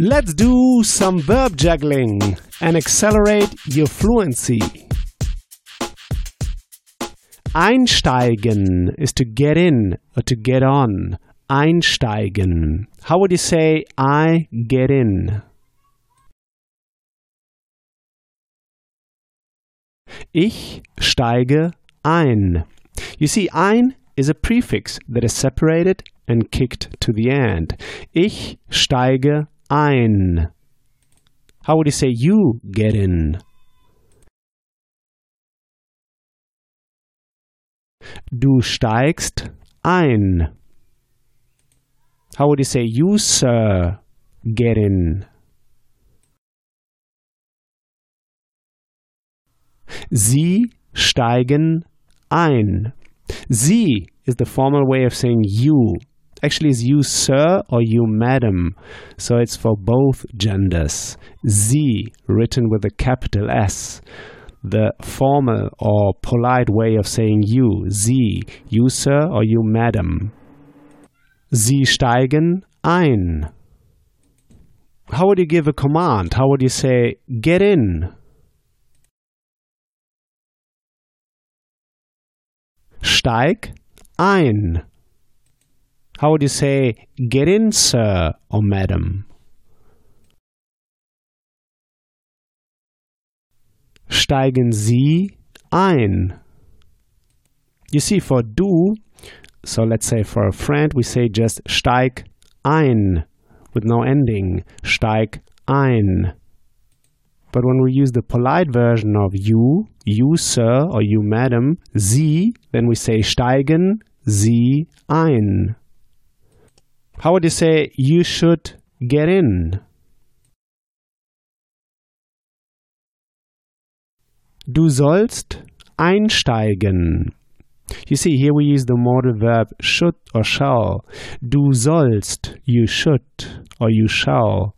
Let's do some verb juggling and accelerate your fluency. Einsteigen is to get in or to get on. Einsteigen. How would you say I get in? Ich steige ein. You see, ein is a prefix that is separated and kicked to the end. Ich steige ein. How would you say you get in? Du steigst ein. How would you say you, sir, get in? Sie steigen ein. Sie is the formal way of saying you. Actually, is you, sir, or you, madam. So it's for both genders. Sie written with a capital S. The formal or polite way of saying you. Sie, you, sir, or you, madam. Sie steigen ein. How would you give a command? How would you say, get in? Steig ein. How would you say, get in, sir or madam? Steigen Sie ein. You see, for du, so let's say for a friend, we say just steig ein with no ending. Steig ein. But when we use the polite version of you, you sir or you madam, Sie, then we say steigen Sie ein. How would you say you should get in? Du sollst einsteigen. You see, here we use the modal verb should or shall. Du sollst, you should, or you shall.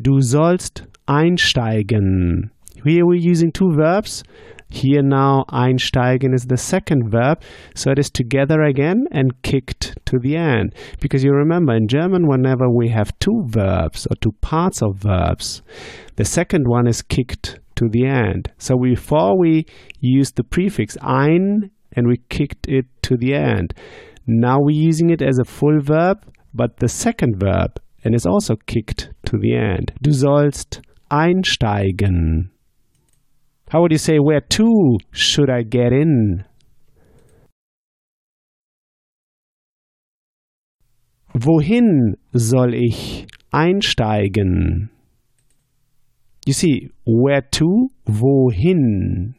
Du sollst einsteigen. Here we're using two verbs. Here now, einsteigen is the second verb, so it is together again and kicked to the end. Because you remember, in German, whenever we have two verbs or two parts of verbs, the second one is kicked to the end. So before we used the prefix ein and we kicked it to the end. Now we're using it as a full verb, but the second verb, and it's also kicked to the end. Du sollst einsteigen. How would you say, where to should I get in? Wohin soll ich einsteigen? You see, where to, wohin.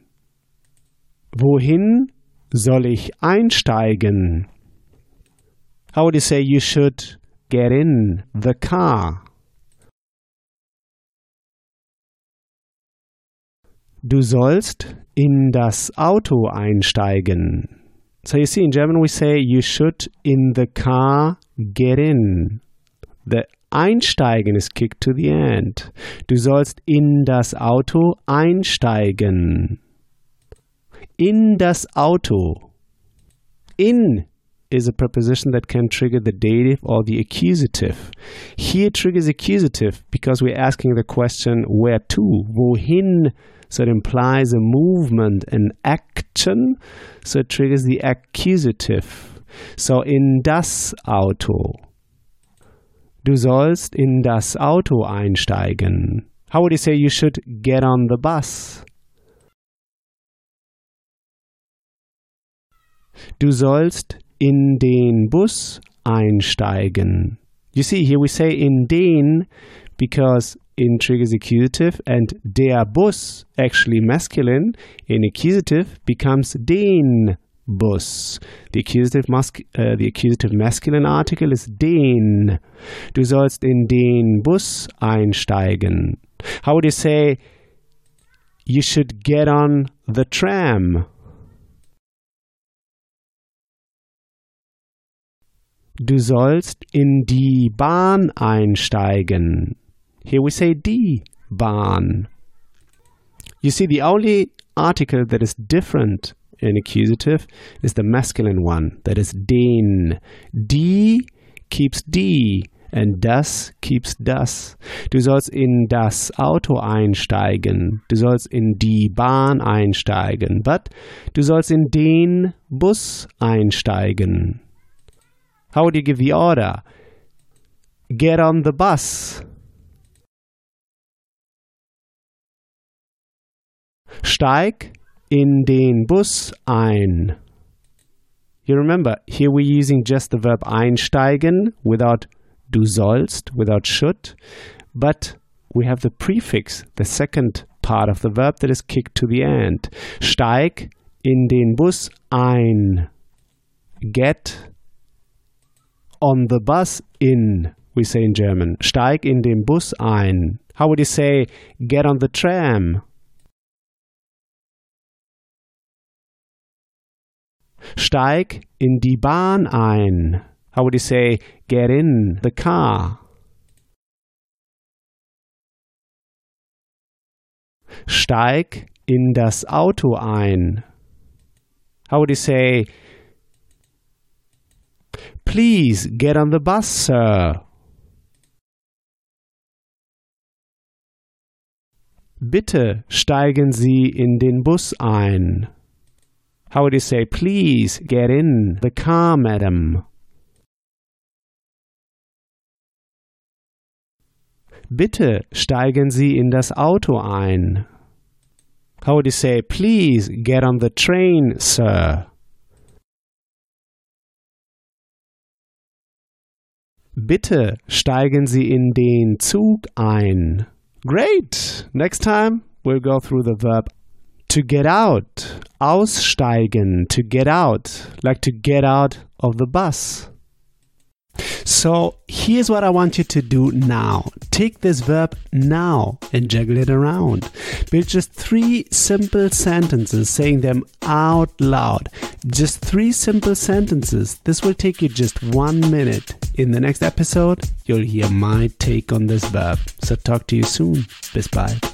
Wohin soll ich einsteigen? How would you say you should get in the car? Du sollst in das Auto einsteigen. So you see, in German we say you should in the car get in. The einsteigen is kicked to the end. Du sollst in das Auto einsteigen. In das Auto. In is a preposition that can trigger the dative or the accusative. Here triggers accusative because we're asking the question where to, wohin. So it implies a movement, an action. So it triggers the accusative. So in das Auto. Du sollst in das Auto einsteigen. How would you say you should get on the bus? Du sollst in den Bus einsteigen. You see, here we say in den because in triggers accusative and der Bus, actually masculine, in accusative becomes den Bus. The accusative, uh, the accusative masculine article is den. Du sollst in den Bus einsteigen. How would you say you should get on the tram? Du sollst in die Bahn einsteigen. Here we say die Bahn. You see, the only article that is different in accusative is the masculine one, that is den. Die keeps die, and das keeps das. Du sollst in das Auto einsteigen. Du sollst in die Bahn einsteigen. But du sollst in den Bus einsteigen. How would you give the order? Get on the bus. Steig in den Bus ein. You remember, here we're using just the verb einsteigen without du sollst, without should, but we have the prefix, the second part of the verb that is kicked to the end. Steig in den Bus ein. Get on the bus in, we say in German. Steig in den Bus ein. How would you say get on the tram? Steig in die Bahn ein. How would you say get in the car? Steig in das Auto ein. How would you say Please get on the bus, sir. Bitte steigen Sie in den Bus ein. How would you say, please get in the car, madam? Bitte steigen Sie in das Auto ein. How would you say, please get on the train, sir? Bitte steigen Sie in den Zug ein. Great! Next time we'll go through the verb to get out, aussteigen, to get out, like to get out of the bus. So here's what I want you to do now. Take this verb now and juggle it around. Build just three simple sentences, saying them out loud. Just three simple sentences. This will take you just one minute. In the next episode, you'll hear my take on this verb. So talk to you soon. Bis bald.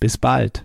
Bis bald.